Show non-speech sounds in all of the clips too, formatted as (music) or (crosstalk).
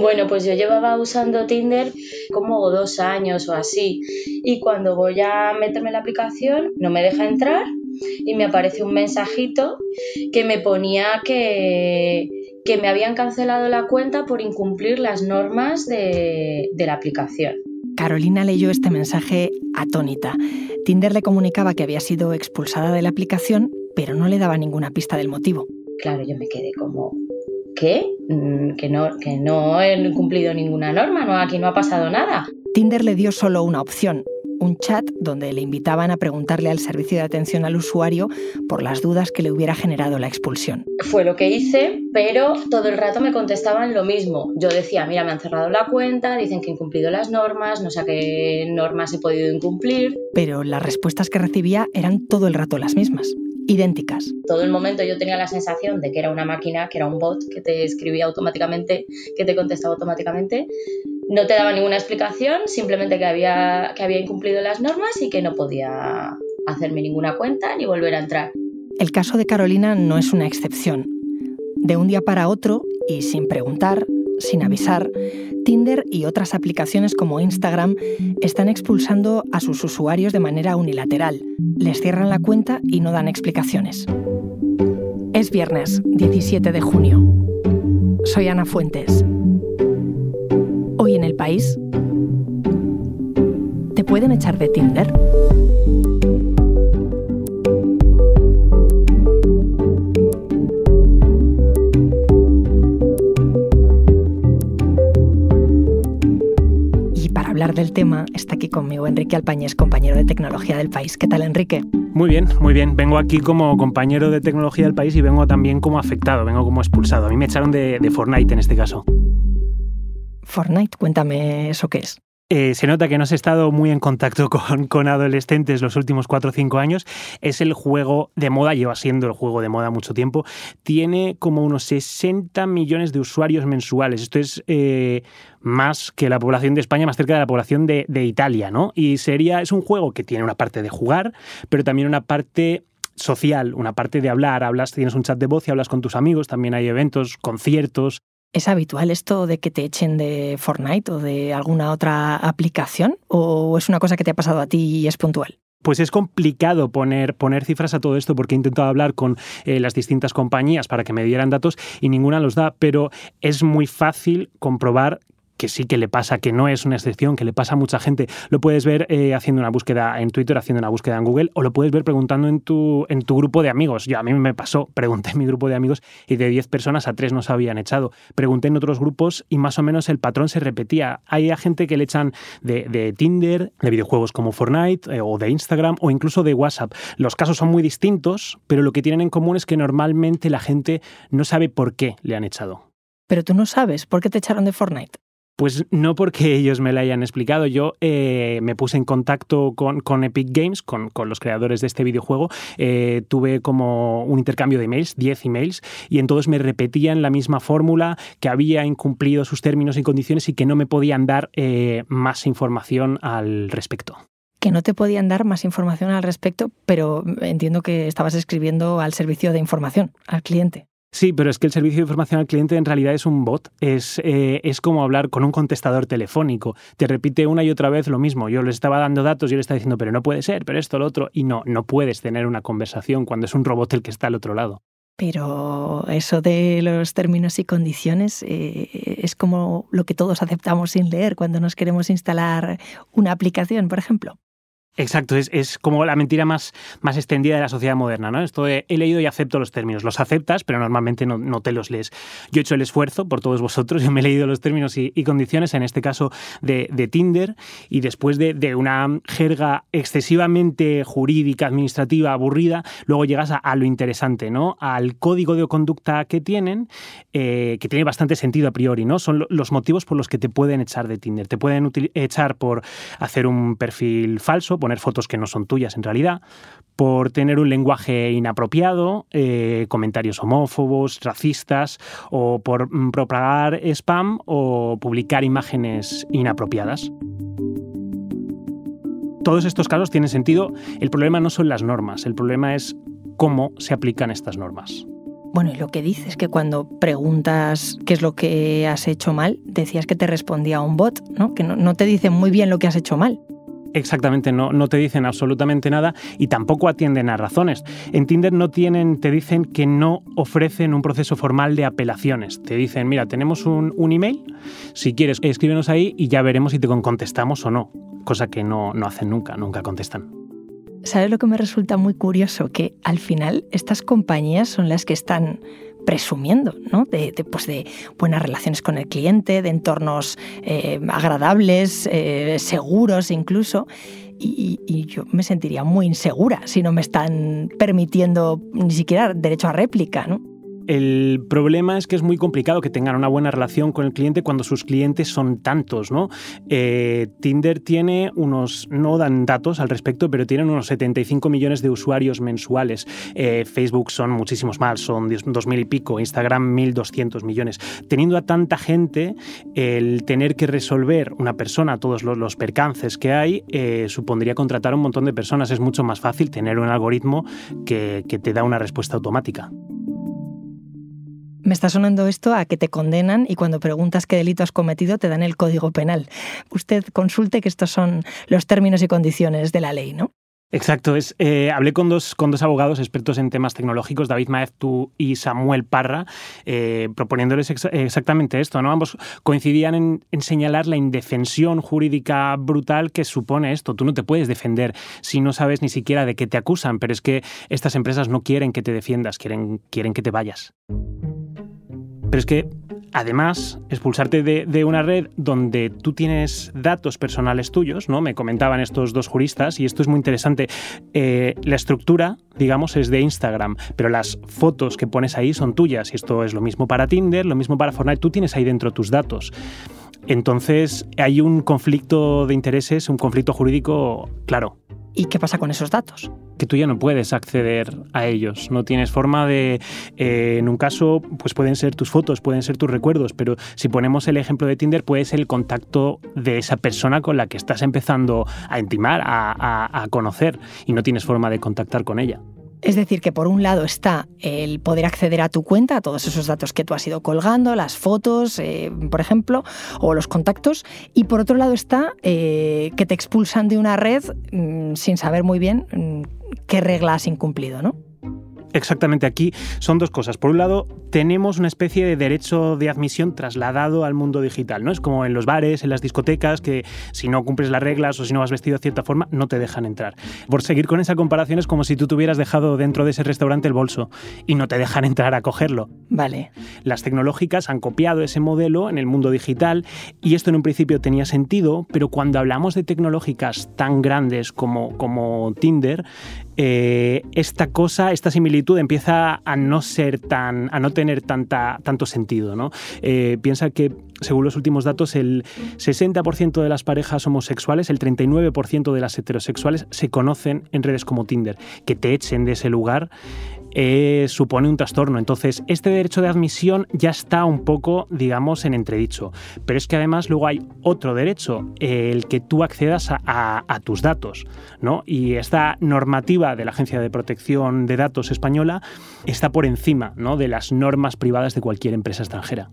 Bueno, pues yo llevaba usando Tinder como dos años o así. Y cuando voy a meterme en la aplicación, no me deja entrar y me aparece un mensajito que me ponía que, que me habían cancelado la cuenta por incumplir las normas de, de la aplicación. Carolina leyó este mensaje atónita. Tinder le comunicaba que había sido expulsada de la aplicación, pero no le daba ninguna pista del motivo. Claro, yo me quedé como, ¿qué? Mm, que no, que no he cumplido ninguna norma, no, aquí no ha pasado nada. Tinder le dio solo una opción, un chat donde le invitaban a preguntarle al servicio de atención al usuario por las dudas que le hubiera generado la expulsión. Fue lo que hice, pero todo el rato me contestaban lo mismo. Yo decía, mira, me han cerrado la cuenta, dicen que he incumplido las normas, no sé a qué normas he podido incumplir. Pero las respuestas que recibía eran todo el rato las mismas idénticas. Todo el momento yo tenía la sensación de que era una máquina, que era un bot que te escribía automáticamente, que te contestaba automáticamente. No te daba ninguna explicación, simplemente que había, que había incumplido las normas y que no podía hacerme ninguna cuenta ni volver a entrar. El caso de Carolina no es una excepción. De un día para otro, y sin preguntar, sin avisar, Tinder y otras aplicaciones como Instagram están expulsando a sus usuarios de manera unilateral. Les cierran la cuenta y no dan explicaciones. Es viernes, 17 de junio. Soy Ana Fuentes. Hoy en el país, ¿te pueden echar de Tinder? Hablar del tema, está aquí conmigo Enrique Alpañez, compañero de tecnología del país. ¿Qué tal, Enrique? Muy bien, muy bien. Vengo aquí como compañero de tecnología del país y vengo también como afectado, vengo como expulsado. A mí me echaron de, de Fortnite en este caso. Fortnite, cuéntame eso qué es. Eh, se nota que no has estado muy en contacto (laughs) con, adolescentes los últimos 4 o 5 años. Es el juego de moda, lleva siendo el juego de moda mucho tiempo. Tiene como unos 60 millones de usuarios mensuales. Esto es eh, más que la población de España, más cerca de la población de, de Italia, ¿no? Y sería, es un juego que tiene una parte de jugar, pero también una parte social, una parte de hablar, hablas, tienes un chat de voz y hablas con tus amigos, también hay eventos, conciertos, ¿Es habitual esto de que te echen de Fortnite o de alguna otra aplicación? ¿O es una cosa que te ha pasado a ti y es puntual? Pues es complicado poner, poner cifras a todo esto porque he intentado hablar con eh, las distintas compañías para que me dieran datos y ninguna los da, pero es muy fácil comprobar que sí que le pasa, que no es una excepción, que le pasa a mucha gente. Lo puedes ver eh, haciendo una búsqueda en Twitter, haciendo una búsqueda en Google, o lo puedes ver preguntando en tu, en tu grupo de amigos. Yo a mí me pasó, (laughs) pregunté en mi grupo de amigos y de 10 personas a 3 nos habían echado. Pregunté en otros grupos y más o menos el patrón se repetía. Hay gente que le echan de, Tinder, de videojuegos como Fortnite, eh, o de Instagram, o incluso de WhatsApp. Los casos son muy distintos, pero lo que tienen en común es que normalmente la gente no sabe por qué le han echado. Pero tú no sabes por qué te echaron de Fortnite. Pues no porque ellos me lo hayan explicado. Yo eh, me puse en contacto con, Epic Games, con, los creadores de este videojuego. Eh, tuve como un intercambio de emails, 10 emails, y en todos me repetían la misma fórmula, que había incumplido sus términos y condiciones y que no me podían dar eh, más información al respecto que no te podían dar más información al respecto, pero entiendo que estabas escribiendo al servicio de información, al cliente. Sí, pero es que el servicio de información al cliente en realidad es un bot, es, eh, es como hablar con un contestador telefónico. Te repite una y otra vez lo mismo. Yo les estaba dando datos y él estaba diciendo, pero no puede ser, pero esto, lo otro. Y no, no puedes tener una conversación cuando es un robot el que está al otro lado. Pero eso de los términos y condiciones eh, es como lo que todos aceptamos sin leer cuando nos queremos instalar una aplicación, por ejemplo. Exacto, es, es, como la mentira más, más extendida de la sociedad moderna, ¿no? Esto de he leído y acepto los términos. Los aceptas, pero normalmente no, no te los lees. Yo he hecho el esfuerzo por todos vosotros, yo me he leído los términos y, condiciones, en este caso de, de Tinder, y después de, de, una jerga excesivamente jurídica, administrativa, aburrida, luego llegas a, lo interesante, ¿no? Al código de conducta que tienen, eh, que tiene bastante sentido a priori, ¿no? Son los motivos por los que te pueden echar de Tinder. Te pueden echar por hacer un perfil falso, poner fotos que no son tuyas en realidad, por tener un lenguaje inapropiado, eh, comentarios homófobos, racistas, o por mm, propagar spam o publicar imágenes inapropiadas. Todos estos casos tienen sentido. El problema no son las normas, el problema es cómo se aplican estas normas. Bueno, y lo que dices que cuando preguntas qué es lo que has hecho mal, decías que te respondía un bot, ¿no? Que no, no te dicen muy bien lo que has hecho mal exactamente no, no te dicen absolutamente nada y tampoco atienden a razones. En Tinder no tienen, te dicen que no ofrecen un proceso formal de apelaciones. Te dicen, mira, tenemos un, un email, si quieres escríbenos ahí y ya veremos si te contestamos o no, cosa que no, no hacen nunca, nunca contestan. ¿Sabes lo que me resulta muy curioso? Que al final estas compañías son las que están presumiendo ¿no? de, pues de, buenas relaciones con el cliente, de entornos eh, agradables, eh, seguros incluso. Y, y, yo me sentiría muy insegura si no me están permitiendo ni siquiera derecho a réplica. ¿no? El problema es que es muy complicado que tengan una buena relación con el cliente cuando sus clientes son tantos, ¿no? Eh, Tinder tiene unos, no dan datos al respecto, pero tienen unos 75 millones de usuarios mensuales. Eh, Facebook son muchísimos más, son 2.000 y pico, Instagram 1.200 millones. Teniendo a tanta gente, el tener que resolver una persona todos los, percances que hay, eh, supondría contratar a un montón de personas. Es mucho más fácil tener un algoritmo que te da una respuesta automática. Me está sonando esto a que te condenan y cuando preguntas qué delito has cometido te dan el código penal. Usted consulte que estos son los términos y condiciones de la ley, ¿no? Exacto, es, eh, hablé con dos, con dos abogados expertos en temas tecnológicos, David Maeztu y Samuel Parra, eh, proponiéndoles exactamente esto. ¿no? Ambos coincidían en, en, señalar la indefensión jurídica brutal que supone esto. Tú no te puedes defender si no sabes ni siquiera de qué te acusan, pero es que estas empresas no quieren que te defiendas, quieren, quieren que te vayas. Pero es que Además, expulsarte de, una red donde tú tienes datos personales tuyos, ¿no? Me comentaban estos dos juristas, y esto es muy interesante. Eh, la estructura, digamos, es de Instagram, pero las fotos que pones ahí son tuyas. Y esto es lo mismo para Tinder, lo mismo para Fortnite. Tú tienes ahí dentro tus datos. Entonces, hay un conflicto de intereses, un conflicto jurídico claro. ¿Y qué pasa con esos datos? que tú ya no puedes acceder a ellos. No tienes forma de, eh, en un caso, pues pueden ser tus fotos, pueden ser tus recuerdos, pero si ponemos el ejemplo de Tinder, puede ser el contacto de esa persona con la que estás empezando a intimar, a conocer, y no tienes forma de contactar con ella. Es decir, que por un lado está el poder acceder a tu cuenta, a todos esos datos que tú has ido colgando, las fotos, eh, por ejemplo, o los contactos, y por otro lado está eh, que te expulsan de una red mm, sin saber muy bien mm, qué regla has incumplido, ¿no? Exactamente, aquí son dos cosas. Por un lado, tenemos una especie de derecho de admisión trasladado al mundo digital, ¿no? Es como en los bares, en las discotecas, que si no cumples las reglas o si no has vestido de cierta forma, no te dejan entrar. Por seguir con esa comparación, es como si tú te hubieras dejado dentro de ese restaurante el bolso y no te dejan entrar a cogerlo. Vale. Las tecnológicas han copiado ese modelo en el mundo digital y esto en un principio tenía sentido, pero cuando hablamos de tecnológicas tan grandes como, como Tinder, eh, esta cosa, esta similitud empieza a no ser tan, a no tener tanta, tanto sentido. ¿no? Eh, piensa que, según los últimos datos, el 60% de las parejas homosexuales, el 39% de las heterosexuales se conocen en redes como Tinder. Que te echen de ese lugar eh, supone un trastorno. Entonces, este derecho de admisión ya está un poco, digamos, en entredicho. Pero es que además luego hay otro derecho, el que tú accedas a, tus datos. ¿no? Y esta normativa de la Agencia de Protección de Datos española está por encima ¿no? de las normas privadas de cualquier empresa extranjera.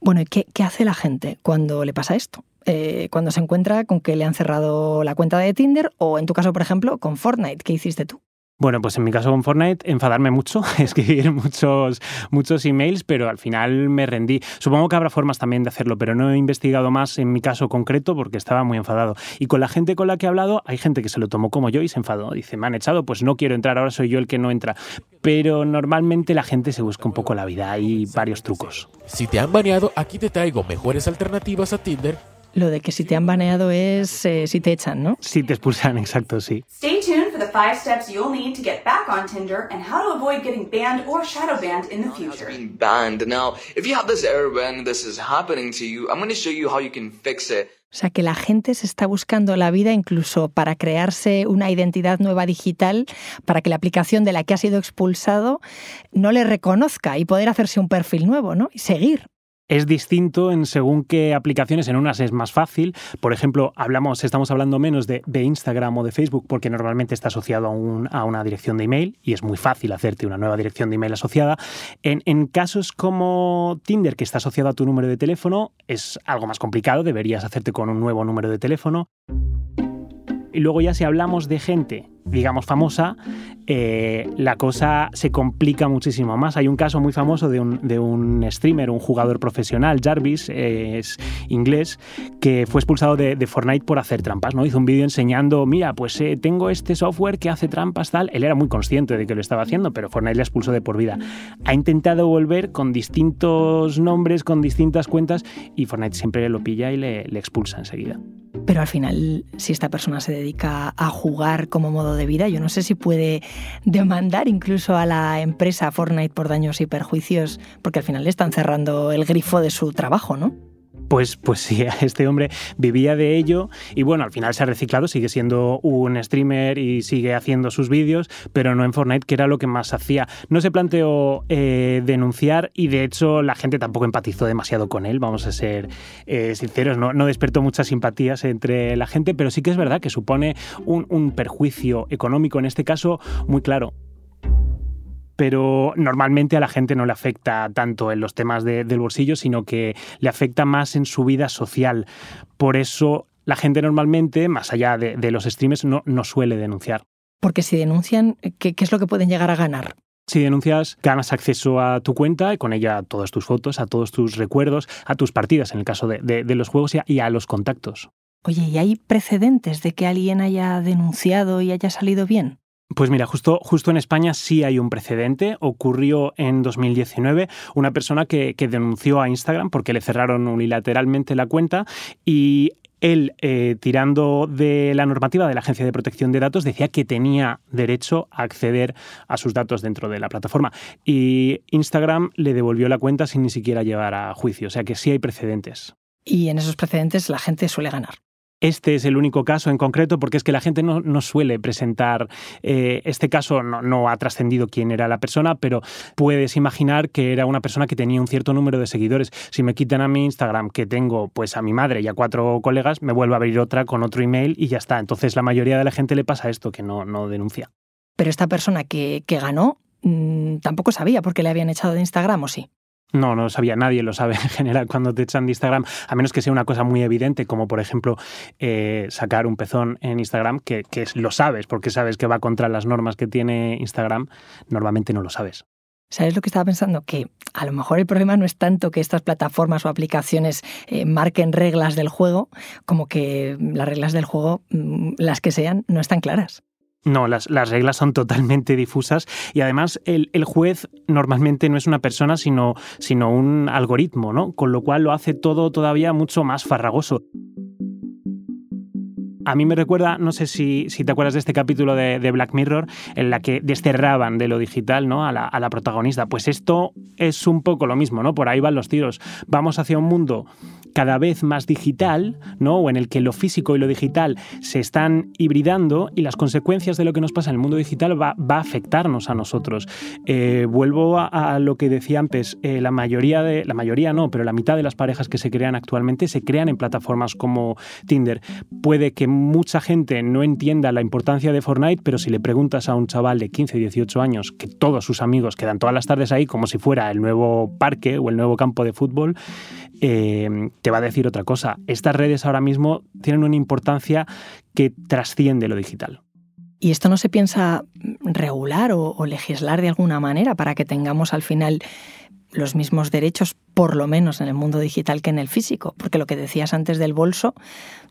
Bueno, ¿y qué, hace la gente cuando le pasa esto? Eh, cuando se encuentra con que le han cerrado la cuenta de Tinder o en tu caso, por ejemplo, con Fortnite. ¿Qué hiciste tú? Bueno, pues en mi caso con Fortnite, enfadarme mucho, (laughs) escribir muchos, muchos emails, pero al final me rendí. Supongo que habrá formas también de hacerlo, pero no he investigado más en mi caso concreto porque estaba muy enfadado. Y con la gente con la que he hablado, hay gente que se lo tomó como yo y se enfadó. Dice, me han echado, pues no quiero entrar, ahora soy yo el que no entra. Pero normalmente la gente se busca un poco la vida, hay varios trucos. Si te han baneado, aquí te traigo mejores alternativas a Tinder lo de que si te han baneado es eh, si te echan, ¿no? Si te expulsan, (laughs) exacto, sí. Stay tuned for the five steps you'll need to get back on Tinder and how to avoid getting banned or shadow banned in the future. Being banned. Now, if you have this error when this is happening to you, I'm going to show you how you can fix it. O sea, que la gente se está buscando la vida incluso para crearse una identidad nueva digital, para que la aplicación de la que ha sido expulsado no le reconozca y poder hacerse un perfil nuevo, ¿no? Y seguir. Es distinto en según qué aplicaciones. En unas es más fácil. Por ejemplo, hablamos, estamos hablando menos de, Instagram o de Facebook porque normalmente está asociado a, una dirección de email y es muy fácil hacerte una nueva dirección de email asociada. En, en, casos como Tinder, que está asociado a tu número de teléfono, es algo más complicado. Deberías hacerte con un nuevo número de teléfono. Y luego ya si hablamos de gente, digamos, famosa, eh, la cosa se complica muchísimo más. Hay un caso muy famoso de un, streamer, un jugador profesional, Jarvis, es inglés, que fue expulsado de, Fortnite por hacer trampas. ¿no? Hizo un vídeo enseñando, mira, pues eh, tengo este software que hace trampas, tal. Él era muy consciente de que lo estaba haciendo, pero Fortnite le expulsó de por vida. Ha intentado volver con distintos nombres, con distintas cuentas, y Fortnite siempre lo pilla y le expulsa enseguida. Pero al final, si esta persona se dedica a jugar como modo de vida, yo no sé si puede demandar incluso a la empresa Fortnite por daños y perjuicios, porque al final le están cerrando el grifo de su trabajo, ¿no? Pues, pues sí, (laughs) este hombre vivía de ello y bueno, al final se ha reciclado, sigue siendo un streamer y sigue haciendo sus vídeos, pero no en Fortnite, que era lo que más hacía. No se planteó eh, denunciar y de hecho la gente tampoco empatizó demasiado con él, vamos a ser eh, sinceros, no, no, despertó muchas simpatías entre la gente, pero sí que es verdad que supone un perjuicio económico en este caso muy claro pero normalmente a la gente no le afecta tanto en los temas del bolsillo, sino que le afecta más en su vida social. Por eso la gente normalmente, más allá de, los streams, no, no, suele denunciar. Porque si denuncian, ¿qué, es lo que pueden llegar a ganar? Si denuncias, ganas acceso a tu cuenta y con ella a todas tus fotos, a todos tus recuerdos, a tus partidas en el caso de, de los juegos y a los contactos. Oye, ¿y hay precedentes de que alguien haya denunciado y haya salido bien? Pues mira, justo, justo en España sí hay un precedente. Ocurrió en 2019 una persona que, denunció a Instagram porque le cerraron unilateralmente la cuenta y él, eh, tirando de la normativa de la Agencia de Protección de Datos, decía que tenía derecho a acceder a sus datos dentro de la plataforma. Y Instagram le devolvió la cuenta sin ni siquiera llevar a juicio. O sea que sí hay precedentes. Y en esos precedentes la gente suele ganar. Este es el único caso en concreto porque es que la gente no, suele presentar, eh, este caso no, ha trascendido quién era la persona, pero puedes imaginar que era una persona que tenía un cierto número de seguidores. Si me quitan a mi Instagram, que tengo pues a mi madre y a cuatro colegas, me vuelvo a abrir otra con otro email y ya está. Entonces la mayoría de la gente le pasa esto, que no, no denuncia. Pero esta persona que, que ganó mm, tampoco sabía por qué le habían echado de Instagram, ¿o sí? No, no lo sabía, nadie lo sabe (laughs) en general cuando te echan de Instagram, a menos que sea una cosa muy evidente, como por ejemplo eh, sacar un pezón en Instagram, que, lo sabes, porque sabes que va contra las normas que tiene Instagram, normalmente no lo sabes. ¿Sabes lo que estaba pensando? Que a lo mejor el problema no es tanto que estas plataformas o aplicaciones eh, marquen reglas del juego, como que las reglas del juego, mm, las que sean, no están claras. No, las, reglas son totalmente difusas y además el, juez normalmente no es una persona sino, sino un algoritmo, ¿no? Con lo cual lo hace todo todavía mucho más farragoso. A mí me recuerda, no sé si, si te acuerdas de este capítulo de, Black Mirror, en la que desterraban de lo digital ¿no? a, la, a la protagonista. Pues esto es un poco lo mismo, ¿no? Por ahí van los tiros. Vamos hacia un mundo cada vez más digital, ¿no? o en el que lo físico y lo digital se están hibridando y las consecuencias de lo que nos pasa en el mundo digital va, a afectarnos a nosotros. Eh, vuelvo a, lo que decía antes, eh, la mayoría de, la mayoría no, pero la mitad de las parejas que se crean actualmente se crean en plataformas como Tinder. Puede que mucha gente no entienda la importancia de Fortnite, pero si le preguntas a un chaval de 15, 18 años que todos sus amigos quedan todas las tardes ahí como si fuera el nuevo parque o el nuevo campo de fútbol, eh, te va a decir otra cosa. Estas redes ahora mismo tienen una importancia que trasciende lo digital. ¿Y esto no se piensa regular o, legislar de alguna manera para que tengamos al final los mismos derechos, por lo menos en el mundo digital que en el físico? Porque lo que decías antes del bolso,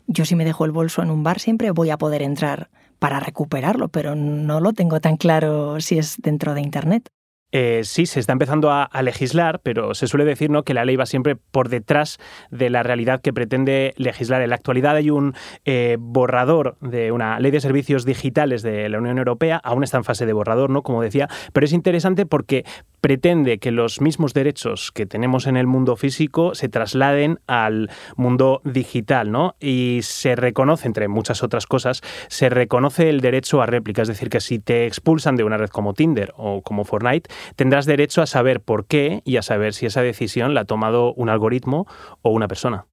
yo si me dejo el bolso en un bar siempre voy a poder entrar para recuperarlo, pero no lo tengo tan claro si es dentro de Internet. Eh, sí, se está empezando a, legislar, pero se suele decir que la ley va siempre por detrás de la realidad que pretende legislar. En la actualidad hay un eh, borrador de una ley de servicios digitales de la Unión Europea, aún está en fase de borrador, ¿no? como decía, pero es interesante porque pretende que los mismos derechos que tenemos en el mundo físico se trasladen al mundo digital, ¿no? Y se reconoce, entre muchas otras cosas, se reconoce el derecho a réplica, es decir, que si te expulsan de una red como Tinder o como Fortnite, tendrás derecho a saber por qué y a saber si esa decisión la ha tomado un algoritmo o una persona.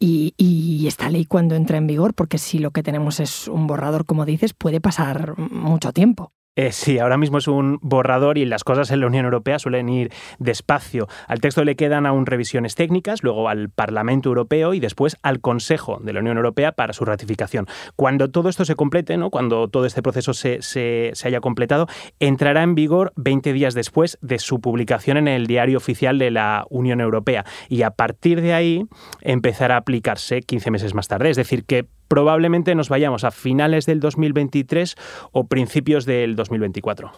Y, esta ley cuando entra en vigor, porque si lo que tenemos es un borrador, como dices, puede pasar mucho tiempo. Eh, sí, ahora mismo es un borrador y las cosas en la Unión Europea suelen ir despacio. Al texto le quedan aún revisiones técnicas, luego al Parlamento Europeo y después al Consejo de la Unión Europea para su ratificación. Cuando todo esto se complete, ¿no? cuando todo este proceso se, se, se haya completado, entrará en vigor 20 días después de su publicación en el diario oficial de la Unión Europea y a partir de ahí empezará a aplicarse 15 meses más tarde. Es decir, que probablemente nos vayamos a finales del 2023 o principios del 2024.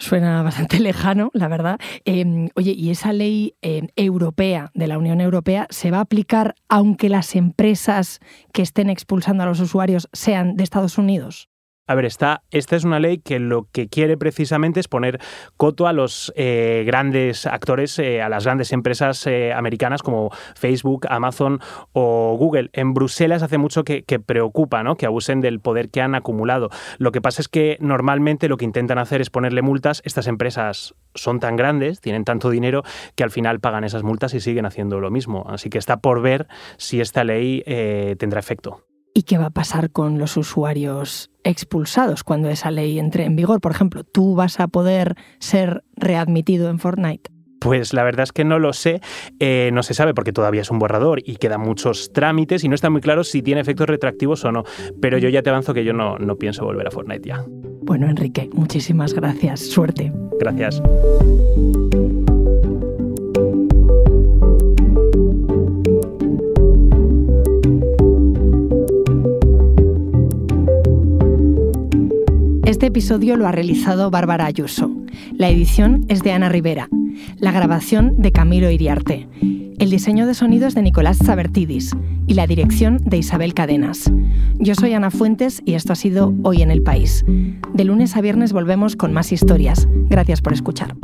Suena bastante (laughs) lejano, la verdad. Eh, oye, ¿y esa ley eh, europea de la Unión Europea se va a aplicar aunque las empresas que estén expulsando a los usuarios sean de Estados Unidos? A ver, esta, es una ley que lo que quiere precisamente es poner coto a los eh, grandes actores, eh, a las grandes empresas eh, americanas como Facebook, Amazon o Google. En Bruselas hace mucho que, que, preocupa ¿no? que abusen del poder que han acumulado. Lo que pasa es que normalmente lo que intentan hacer es ponerle multas. Estas empresas son tan grandes, tienen tanto dinero, que al final pagan esas multas y siguen haciendo lo mismo. Así que está por ver si esta ley tendrá efecto. ¿Y qué va a pasar con los usuarios expulsados cuando esa ley entre en vigor? Por ejemplo, ¿tú vas a poder ser readmitido en Fortnite? Pues la verdad es que no lo sé, eh, no se sabe porque todavía es un borrador y quedan muchos trámites y no está muy claro si tiene efectos retroactivos o no, pero yo ya te avanzo que yo no, no pienso volver a Fortnite ya. Bueno, Enrique, muchísimas gracias, suerte. Gracias. Este episodio lo ha realizado Bárbara Ayuso. La edición es de Ana Rivera. La grabación de Camilo Iriarte. El diseño de sonido es de Nicolás Sabertidis y la dirección de Isabel Cadenas. Yo soy Ana Fuentes y esto ha sido Hoy en el País. De lunes a viernes volvemos con más historias. Gracias por escuchar.